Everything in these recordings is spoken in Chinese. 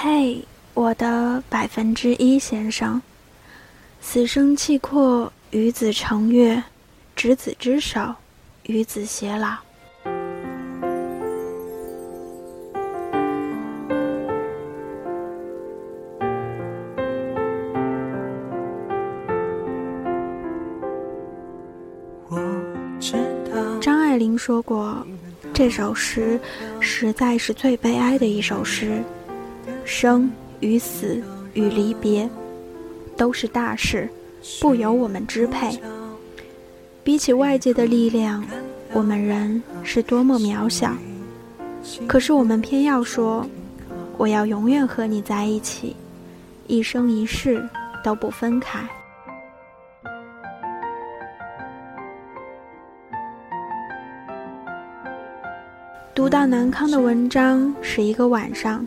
嘿，我的百分之一先生，死生契阔，与子成悦，执子之手，与子偕老。张爱玲说过，这首诗实在是最悲哀的一首诗。生与死与离别，都是大事，不由我们支配。比起外界的力量，我们人是多么渺小。可是我们偏要说，我要永远和你在一起，一生一世都不分开。读到南康的文章是一个晚上。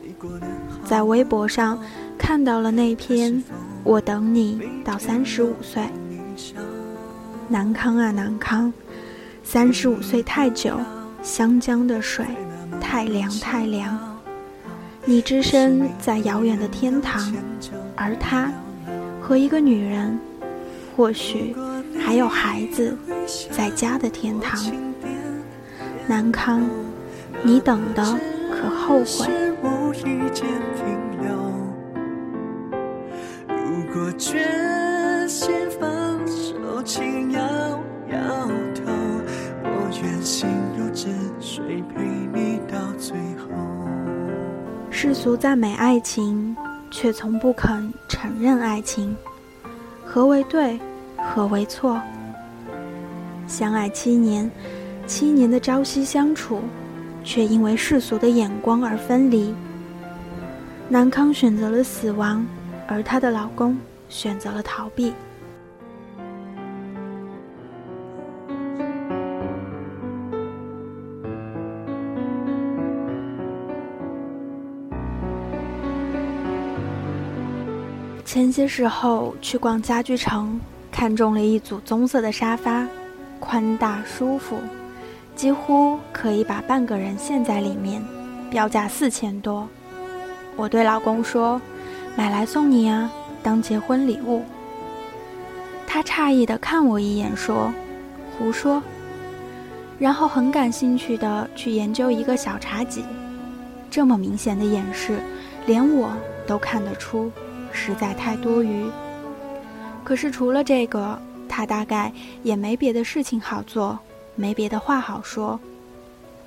在微博上看到了那篇《我等你到三十五岁》。南康啊南康，三十五岁太久，湘江的水太凉太凉。你只身在遥远的天堂，而他和一个女人，或许还有孩子，在家的天堂。南康，你等的可后悔？时间停留。如果决心放手，请摇摇头。我愿心如止水，陪你到最后。世俗赞美爱情，却从不肯承认爱情。何为对？何为错？相爱七年，七年的朝夕相处，却因为世俗的眼光而分离。南康选择了死亡，而她的老公。选择了逃避。前些时候去逛家具城，看中了一组棕色的沙发，宽大舒服，几乎可以把半个人陷在里面，标价四千多。我对老公说：“买来送你啊。”当结婚礼物，他诧异的看我一眼，说：“胡说。”然后很感兴趣的去研究一个小茶几，这么明显的掩饰，连我都看得出，实在太多余。可是除了这个，他大概也没别的事情好做，没别的话好说。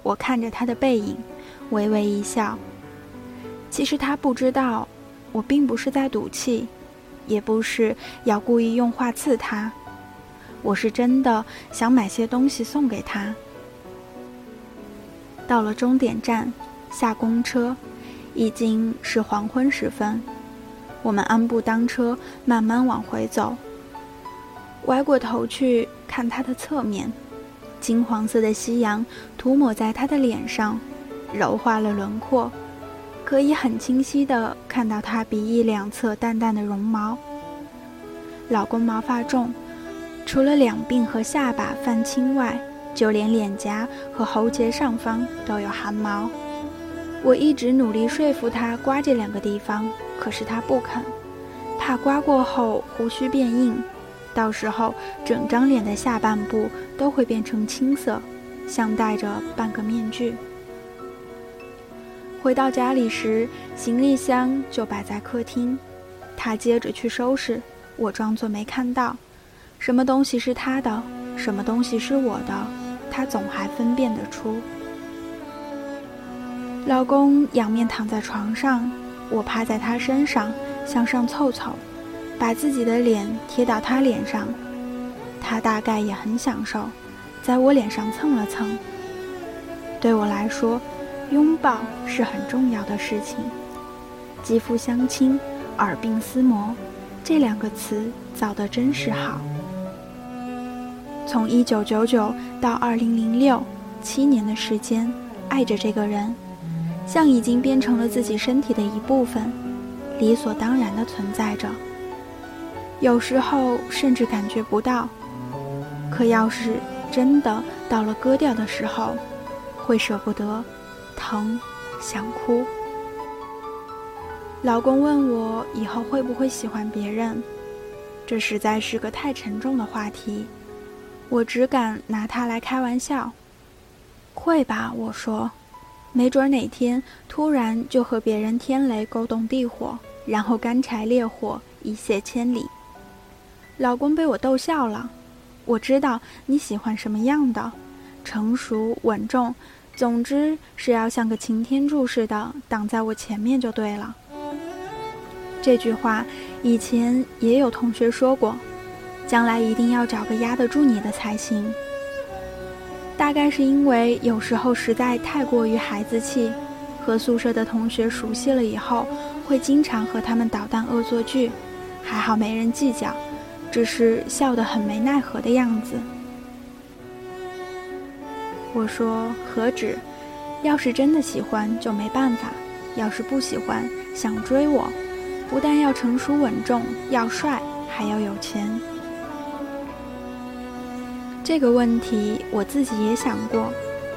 我看着他的背影，微微一笑。其实他不知道，我并不是在赌气。也不是要故意用话刺他，我是真的想买些东西送给他。到了终点站，下公车，已经是黄昏时分，我们安步当车，慢慢往回走。歪过头去看他的侧面，金黄色的夕阳涂抹在他的脸上，柔化了轮廓。可以很清晰地看到他鼻翼两侧淡淡的绒毛。老公毛发重，除了两鬓和下巴泛青外，就连脸颊和喉结上方都有汗毛。我一直努力说服他刮这两个地方，可是他不肯，怕刮过后胡须变硬，到时候整张脸的下半部都会变成青色，像戴着半个面具。回到家里时，行李箱就摆在客厅，他接着去收拾，我装作没看到。什么东西是他的，什么东西是我的，他总还分辨得出。老公仰面躺在床上，我趴在他身上，向上凑凑，把自己的脸贴到他脸上，他大概也很享受，在我脸上蹭了蹭。对我来说。拥抱是很重要的事情，肌肤相亲，耳鬓厮磨，这两个词造得真是好。从一九九九到二零零六，七年的时间，爱着这个人，像已经变成了自己身体的一部分，理所当然的存在着。有时候甚至感觉不到，可要是真的到了割掉的时候，会舍不得。疼，想哭。老公问我以后会不会喜欢别人，这实在是个太沉重的话题，我只敢拿它来开玩笑。会吧，我说，没准哪天突然就和别人天雷勾动地火，然后干柴烈火一泻千里。老公被我逗笑了。我知道你喜欢什么样的，成熟稳重，总之是要像个擎天柱似的挡在我前面就对了。这句话以前也有同学说过，将来一定要找个压得住你的才行。大概是因为有时候实在太过于孩子气，和宿舍的同学熟悉了以后，会经常和他们捣蛋恶作剧，还好没人计较。只是笑得很没奈何的样子。我说：“何止？要是真的喜欢就没办法；要是不喜欢，想追我，不但要成熟稳重，要帅，还要有钱。”这个问题我自己也想过，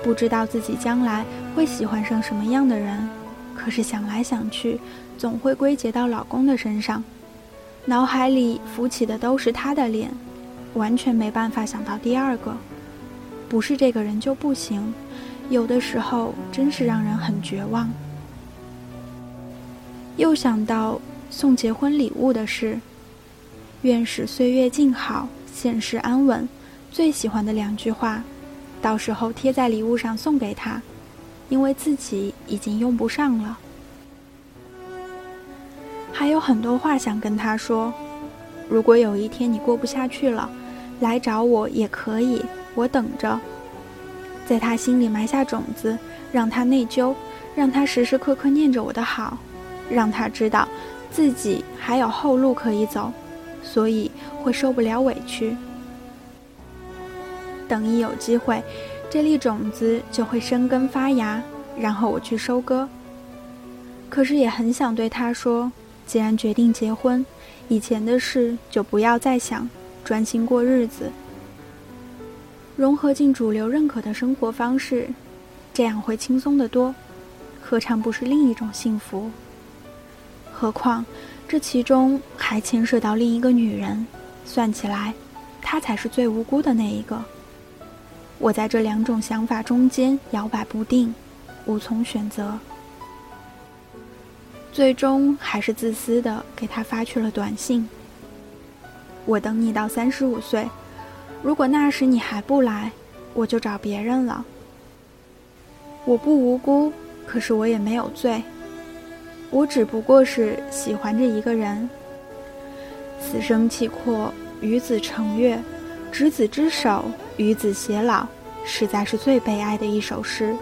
不知道自己将来会喜欢上什么样的人。可是想来想去，总会归结到老公的身上。脑海里浮起的都是他的脸，完全没办法想到第二个。不是这个人就不行，有的时候真是让人很绝望。又想到送结婚礼物的事，愿使岁月静好，现世安稳。最喜欢的两句话，到时候贴在礼物上送给他，因为自己已经用不上了。还有很多话想跟他说。如果有一天你过不下去了，来找我也可以，我等着。在他心里埋下种子，让他内疚，让他时时刻刻念着我的好，让他知道自己还有后路可以走，所以会受不了委屈。等一有机会，这粒种子就会生根发芽，然后我去收割。可是也很想对他说。既然决定结婚，以前的事就不要再想，专心过日子，融合进主流认可的生活方式，这样会轻松得多，何尝不是另一种幸福？何况这其中还牵涉到另一个女人，算起来，她才是最无辜的那一个。我在这两种想法中间摇摆不定，无从选择。最终还是自私的给他发去了短信。我等你到三十五岁，如果那时你还不来，我就找别人了。我不无辜，可是我也没有罪。我只不过是喜欢着一个人。此生契阔，与子成悦，执子之手，与子偕老，实在是最悲哀的一首诗。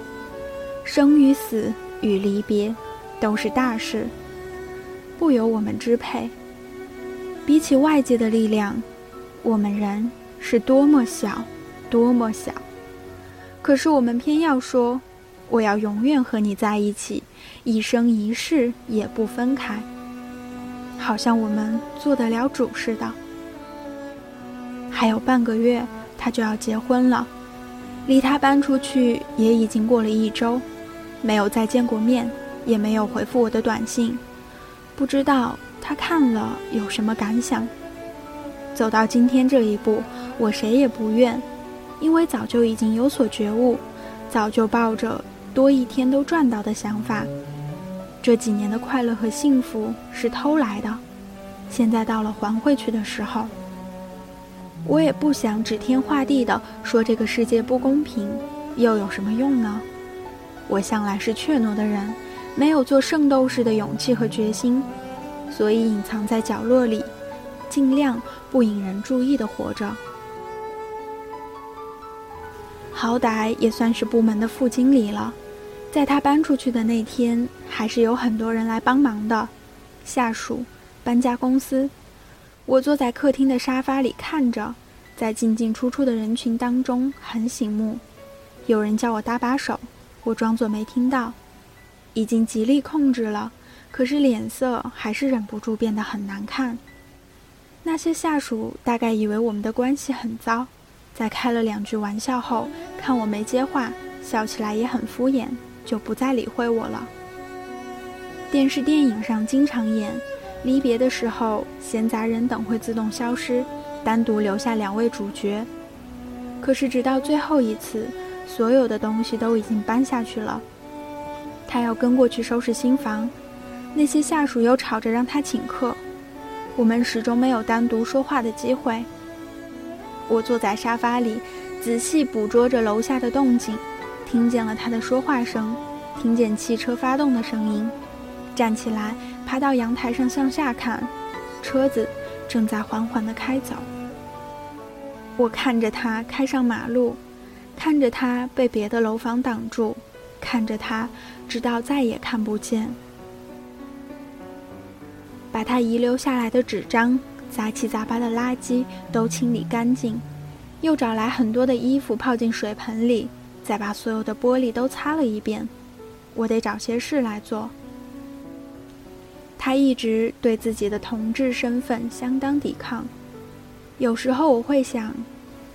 生与死，与离别。都是大事，不由我们支配。比起外界的力量，我们人是多么小，多么小。可是我们偏要说，我要永远和你在一起，一生一世也不分开。好像我们做得了主似的。还有半个月，他就要结婚了，离他搬出去也已经过了一周，没有再见过面。也没有回复我的短信，不知道他看了有什么感想。走到今天这一步，我谁也不怨，因为早就已经有所觉悟，早就抱着多一天都赚到的想法。这几年的快乐和幸福是偷来的，现在到了还回去的时候。我也不想指天画地的说这个世界不公平，又有什么用呢？我向来是怯懦的人。没有做圣斗士的勇气和决心，所以隐藏在角落里，尽量不引人注意的活着。好歹也算是部门的副经理了，在他搬出去的那天，还是有很多人来帮忙的，下属、搬家公司。我坐在客厅的沙发里看着，在进进出出的人群当中很醒目。有人叫我搭把手，我装作没听到。已经极力控制了，可是脸色还是忍不住变得很难看。那些下属大概以为我们的关系很糟，在开了两句玩笑后，看我没接话，笑起来也很敷衍，就不再理会我了。电视电影上经常演，离别的时候，闲杂人等会自动消失，单独留下两位主角。可是直到最后一次，所有的东西都已经搬下去了。他要跟过去收拾新房，那些下属又吵着让他请客，我们始终没有单独说话的机会。我坐在沙发里，仔细捕捉着楼下的动静，听见了他的说话声，听见汽车发动的声音。站起来，爬到阳台上向下看，车子正在缓缓地开走。我看着他开上马路，看着他被别的楼房挡住，看着他直到再也看不见。把他遗留下来的纸张、杂七杂八的垃圾都清理干净，又找来很多的衣服泡进水盆里，再把所有的玻璃都擦了一遍。我得找些事来做。他一直对自己的同志身份相当抵抗。有时候我会想，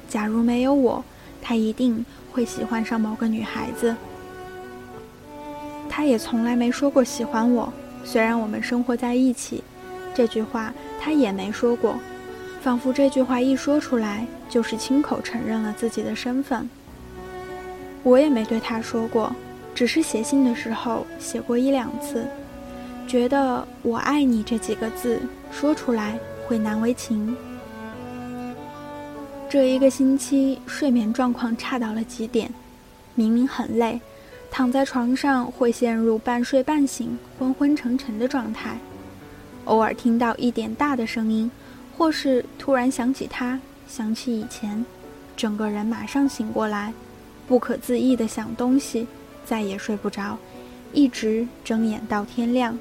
假如没有我，他一定会喜欢上某个女孩子。他也从来没说过喜欢我，虽然我们生活在一起，这句话他也没说过，仿佛这句话一说出来就是亲口承认了自己的身份。我也没对他说过，只是写信的时候写过一两次。觉得“我爱你”这几个字说出来会难为情。这一个星期睡眠状况差到了极点，明明很累，躺在床上会陷入半睡半醒、昏昏沉沉的状态。偶尔听到一点大的声音，或是突然想起他，想起以前，整个人马上醒过来，不可自抑的想东西，再也睡不着，一直睁眼到天亮。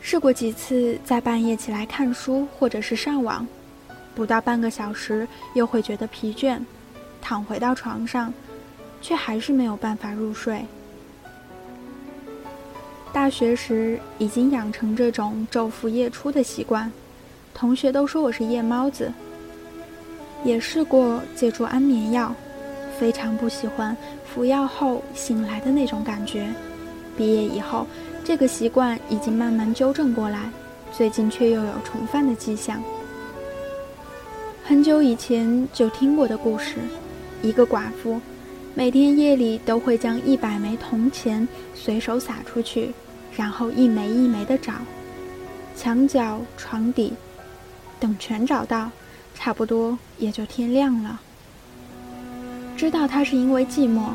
试过几次在半夜起来看书或者是上网，不到半个小时又会觉得疲倦，躺回到床上，却还是没有办法入睡。大学时已经养成这种昼伏夜出的习惯，同学都说我是夜猫子。也试过借助安眠药，非常不喜欢服药后醒来的那种感觉。毕业以后。这个习惯已经慢慢纠正过来，最近却又有重犯的迹象。很久以前就听过的故事：一个寡妇，每天夜里都会将一百枚铜钱随手撒出去，然后一枚一枚的找，墙角、床底，等全找到，差不多也就天亮了。知道他是因为寂寞，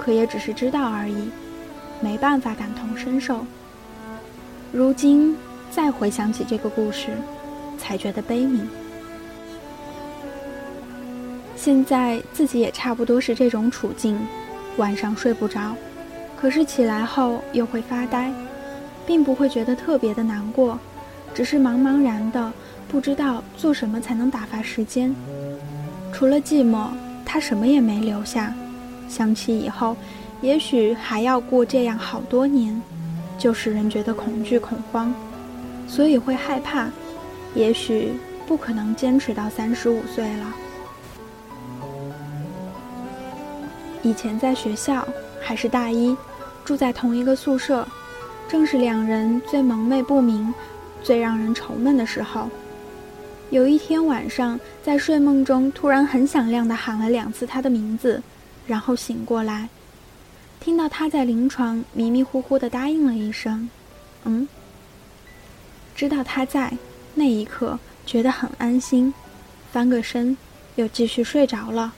可也只是知道而已。没办法感同身受。如今再回想起这个故事，才觉得悲悯。现在自己也差不多是这种处境，晚上睡不着，可是起来后又会发呆，并不会觉得特别的难过，只是茫茫然的，不知道做什么才能打发时间。除了寂寞，他什么也没留下。想起以后。也许还要过这样好多年，就使人觉得恐惧恐慌，所以会害怕。也许不可能坚持到三十五岁了。以前在学校还是大一，住在同一个宿舍，正是两人最蒙昧不明、最让人愁闷的时候。有一天晚上，在睡梦中突然很响亮地喊了两次他的名字，然后醒过来。听到他在临床迷迷糊糊的答应了一声，“嗯。”知道他在那一刻觉得很安心，翻个身又继续睡着了。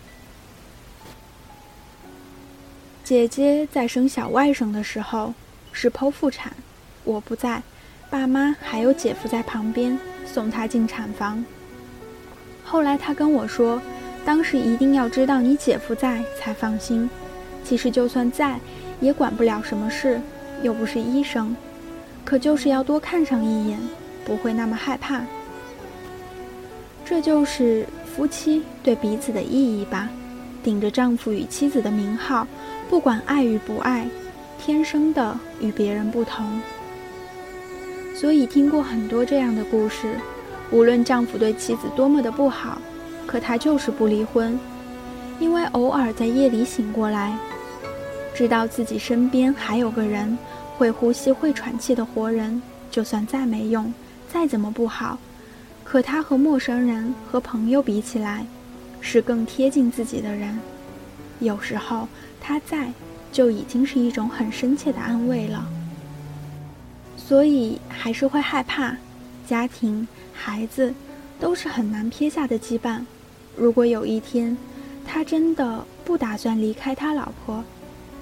姐姐在生小外甥的时候是剖腹产，我不在，爸妈还有姐夫在旁边送她进产房。后来她跟我说，当时一定要知道你姐夫在才放心。其实就算在，也管不了什么事，又不是医生，可就是要多看上一眼，不会那么害怕。这就是夫妻对彼此的意义吧，顶着丈夫与妻子的名号，不管爱与不爱，天生的与别人不同。所以听过很多这样的故事，无论丈夫对妻子多么的不好，可他就是不离婚，因为偶尔在夜里醒过来。知道自己身边还有个人，会呼吸、会喘气的活人，就算再没用，再怎么不好，可他和陌生人、和朋友比起来，是更贴近自己的人。有时候他在，就已经是一种很深切的安慰了。所以还是会害怕，家庭、孩子，都是很难撇下的羁绊。如果有一天，他真的不打算离开他老婆，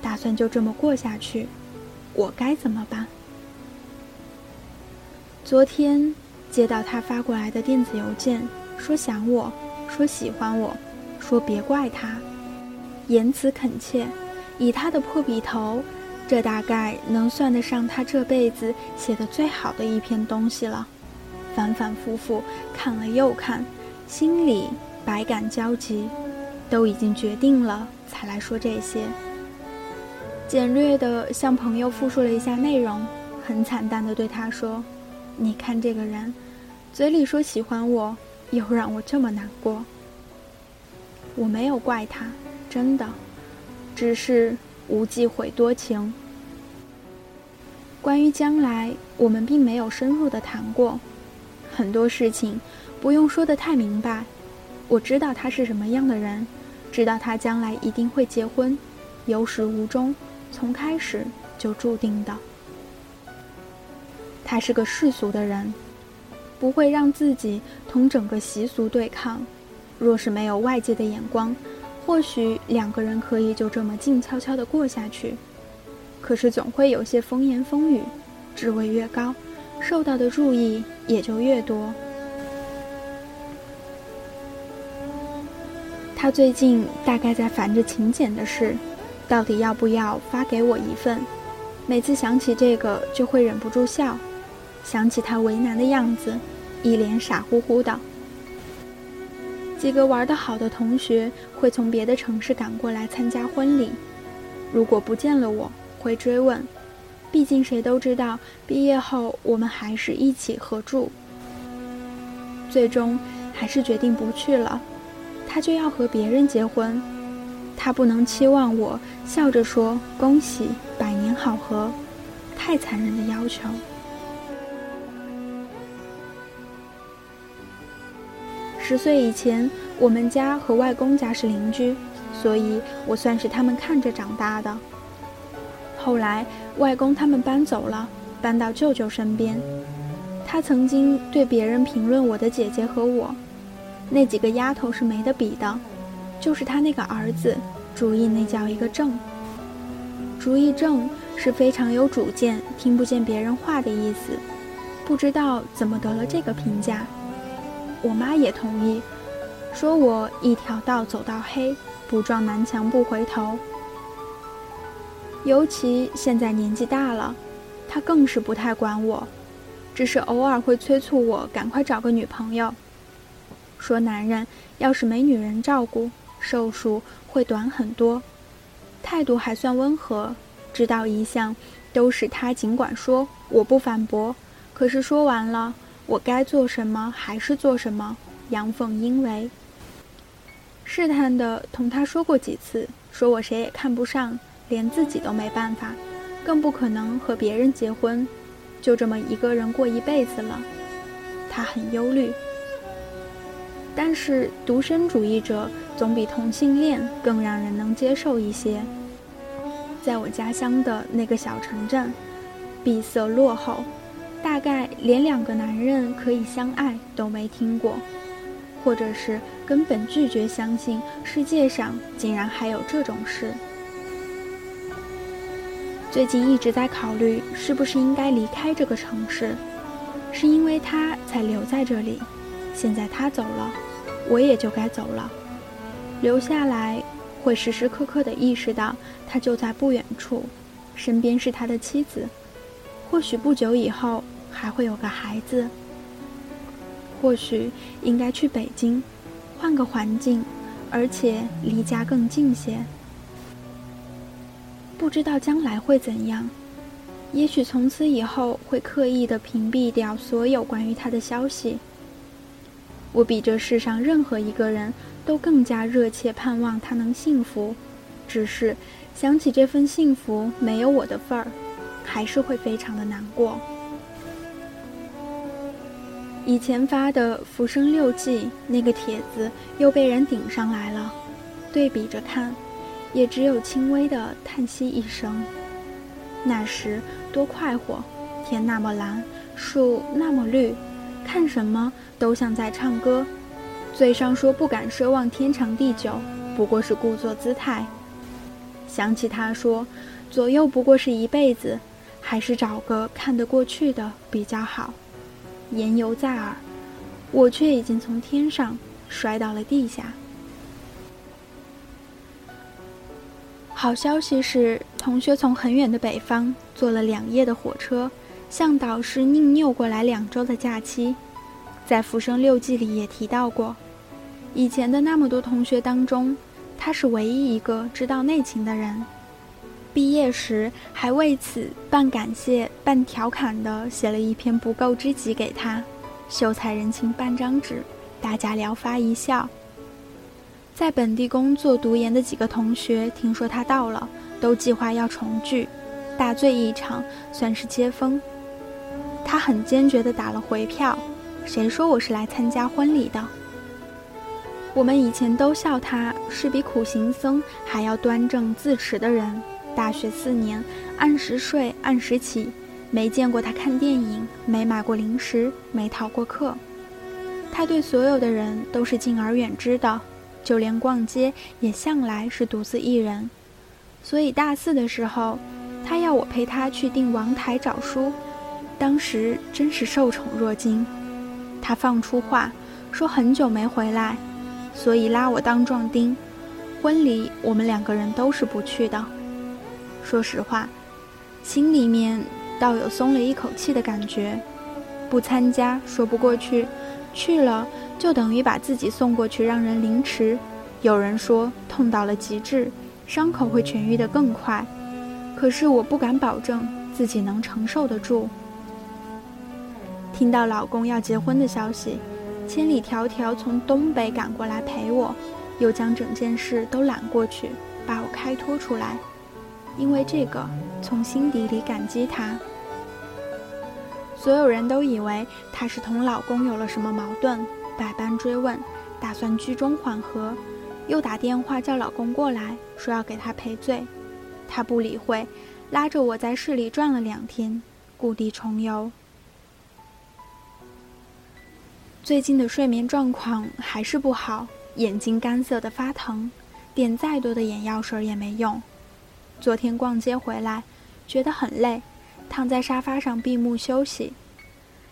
打算就这么过下去，我该怎么办？昨天接到他发过来的电子邮件，说想我，说喜欢我，说别怪他，言辞恳切。以他的破笔头，这大概能算得上他这辈子写的最好的一篇东西了。反反复复看了又看，心里百感交集。都已经决定了，才来说这些。简略的向朋友复述了一下内容，很惨淡的对他说：“你看这个人，嘴里说喜欢我，又让我这么难过。我没有怪他，真的，只是无忌悔多情。关于将来，我们并没有深入的谈过，很多事情不用说的太明白。我知道他是什么样的人。”知道他将来一定会结婚，有始无终，从开始就注定的。他是个世俗的人，不会让自己同整个习俗对抗。若是没有外界的眼光，或许两个人可以就这么静悄悄地过下去。可是总会有些风言风语，职位越高，受到的注意也就越多。他最近大概在烦着请柬的事，到底要不要发给我一份？每次想起这个，就会忍不住笑。想起他为难的样子，一脸傻乎乎的。几个玩得好的同学会从别的城市赶过来参加婚礼，如果不见了我，会追问。毕竟谁都知道，毕业后我们还是一起合住。最终还是决定不去了。他就要和别人结婚，他不能期望我笑着说恭喜百年好合，太残忍的要求。十岁以前，我们家和外公家是邻居，所以我算是他们看着长大的。后来外公他们搬走了，搬到舅舅身边，他曾经对别人评论我的姐姐和我。那几个丫头是没得比的，就是他那个儿子，主意那叫一个正。主意正是非常有主见，听不见别人话的意思。不知道怎么得了这个评价，我妈也同意，说我一条道走到黑，不撞南墙不回头。尤其现在年纪大了，他更是不太管我，只是偶尔会催促我赶快找个女朋友。说男人要是没女人照顾，寿数会短很多。态度还算温和，知道一向都是他尽管说，我不反驳。可是说完了，我该做什么还是做什么，阳奉阴违。试探的同他说过几次，说我谁也看不上，连自己都没办法，更不可能和别人结婚，就这么一个人过一辈子了。他很忧虑。但是独身主义者总比同性恋更让人能接受一些。在我家乡的那个小城镇，闭塞落后，大概连两个男人可以相爱都没听过，或者是根本拒绝相信世界上竟然还有这种事。最近一直在考虑是不是应该离开这个城市，是因为他才留在这里。现在他走了，我也就该走了。留下来，会时时刻刻的意识到他就在不远处，身边是他的妻子。或许不久以后还会有个孩子。或许应该去北京，换个环境，而且离家更近些。不知道将来会怎样，也许从此以后会刻意的屏蔽掉所有关于他的消息。我比这世上任何一个人都更加热切盼望他能幸福，只是想起这份幸福没有我的份儿，还是会非常的难过。以前发的《浮生六记》那个帖子又被人顶上来了，对比着看，也只有轻微的叹息一声。那时多快活，天那么蓝，树那么绿，看什么都像在唱歌。嘴上说不敢奢望天长地久，不过是故作姿态。想起他说，左右不过是一辈子，还是找个看得过去的比较好。言犹在耳，我却已经从天上摔到了地下。好消息是，同学从很远的北方坐了两夜的火车，向导师宁拗过来两周的假期。在《浮生六记》里也提到过，以前的那么多同学当中，他是唯一一个知道内情的人。毕业时还为此半感谢半调侃地写了一篇不够知己给他，秀才人情半张纸，大家聊发一笑。在本地工作读研的几个同学听说他到了，都计划要重聚，大醉一场，算是接风。他很坚决地打了回票，谁说我是来参加婚礼的？我们以前都笑他是比苦行僧还要端正自持的人。大学四年，按时睡，按时起，没见过他看电影，没买过零食，没逃过课。他对所有的人都是敬而远之的，就连逛街也向来是独自一人。所以大四的时候，他要我陪他去订王台找书，当时真是受宠若惊。他放出话说很久没回来，所以拉我当壮丁。婚礼我们两个人都是不去的。说实话，心里面倒有松了一口气的感觉。不参加说不过去，去了就等于把自己送过去让人凌迟。有人说痛到了极致，伤口会痊愈得更快，可是我不敢保证自己能承受得住。听到老公要结婚的消息，千里迢迢从东北赶过来陪我，又将整件事都揽过去，把我开脱出来。因为这个，从心底里感激他。所有人都以为她是同老公有了什么矛盾，百般追问，打算居中缓和，又打电话叫老公过来，说要给她赔罪。她不理会，拉着我在市里转了两天，故地重游。最近的睡眠状况还是不好，眼睛干涩的发疼，点再多的眼药水也没用。昨天逛街回来，觉得很累，躺在沙发上闭目休息。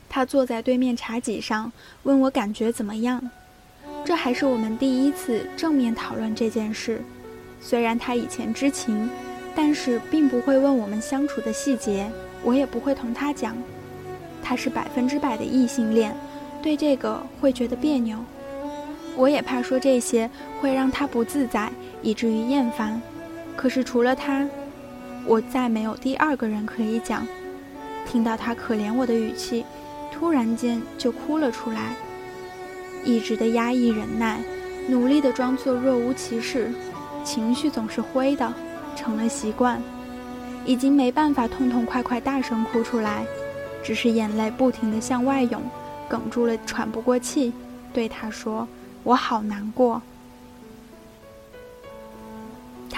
他坐在对面茶几上，问我感觉怎么样。这还是我们第一次正面讨论这件事。虽然他以前知情，但是并不会问我们相处的细节，我也不会同他讲。他是百分之百的异性恋，对这个会觉得别扭。我也怕说这些会让他不自在，以至于厌烦。可是除了他，我再没有第二个人可以讲。听到他可怜我的语气，突然间就哭了出来。一直的压抑忍耐，努力的装作若无其事，情绪总是灰的，成了习惯，已经没办法痛痛快快大声哭出来，只是眼泪不停的向外涌，哽住了喘不过气，对他说：“我好难过。”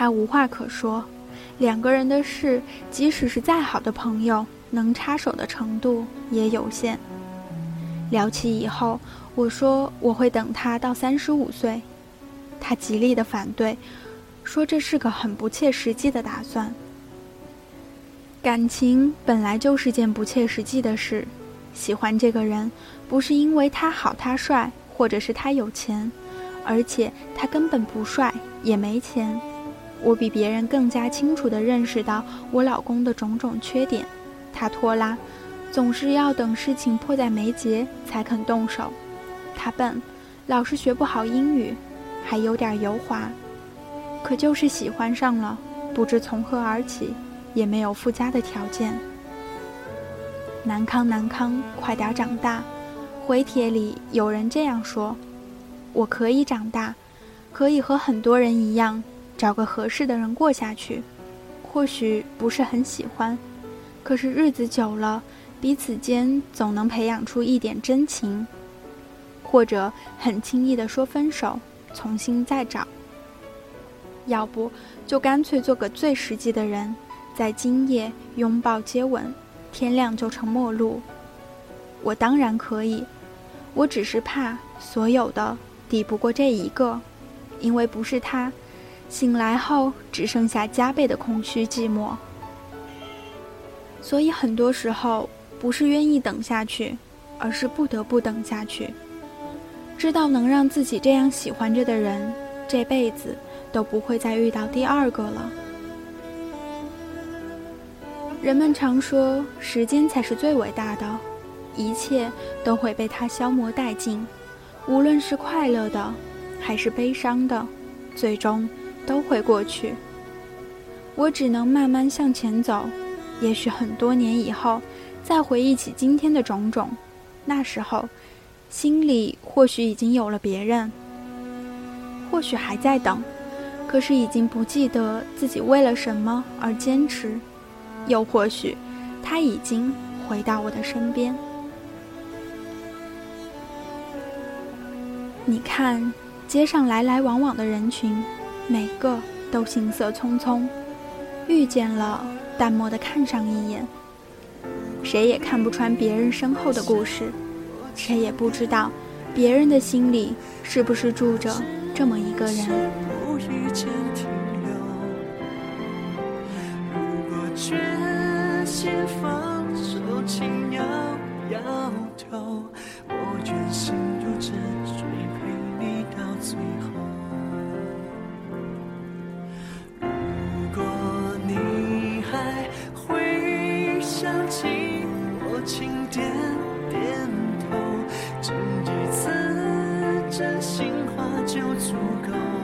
他无话可说，两个人的事，即使是再好的朋友，能插手的程度也有限。聊起以后，我说我会等他到三十五岁，他极力的反对，说这是个很不切实际的打算。感情本来就是件不切实际的事，喜欢这个人，不是因为他好他帅，或者是他有钱，而且他根本不帅，也没钱。我比别人更加清楚地认识到我老公的种种缺点，他拖拉，总是要等事情迫在眉睫才肯动手；他笨，老是学不好英语，还有点油滑。可就是喜欢上了，不知从何而起，也没有附加的条件。南康，南康，快点长大。回帖里有人这样说：“我可以长大，可以和很多人一样。”找个合适的人过下去，或许不是很喜欢，可是日子久了，彼此间总能培养出一点真情，或者很轻易的说分手，重新再找。要不就干脆做个最实际的人，在今夜拥抱接吻，天亮就成陌路。我当然可以，我只是怕所有的抵不过这一个，因为不是他，醒来后只剩下加倍的空虚寂寞。所以很多时候不是愿意等下去，而是不得不等下去。知道能让自己这样喜欢着的人，这辈子都不会再遇到第二个了。人们常说，时间才是最伟大的。一切都会被它消磨殆尽，无论是快乐的，还是悲伤的，最终都会过去。我只能慢慢向前走，也许很多年以后，再回忆起今天的种种，那时候，心里或许已经有了别人，或许还在等，可是已经不记得自己为了什么而坚持，又或许，他已经回到我的身边。你看，街上来来往往的人群，每个都行色匆匆，遇见了，淡漠的看上一眼。谁也看不穿别人身后的故事，谁也不知道别人的心里是不是住着这么一个人。我愿心如止，追陪你到最后，想起我，请点点头，这一次真心话就足够。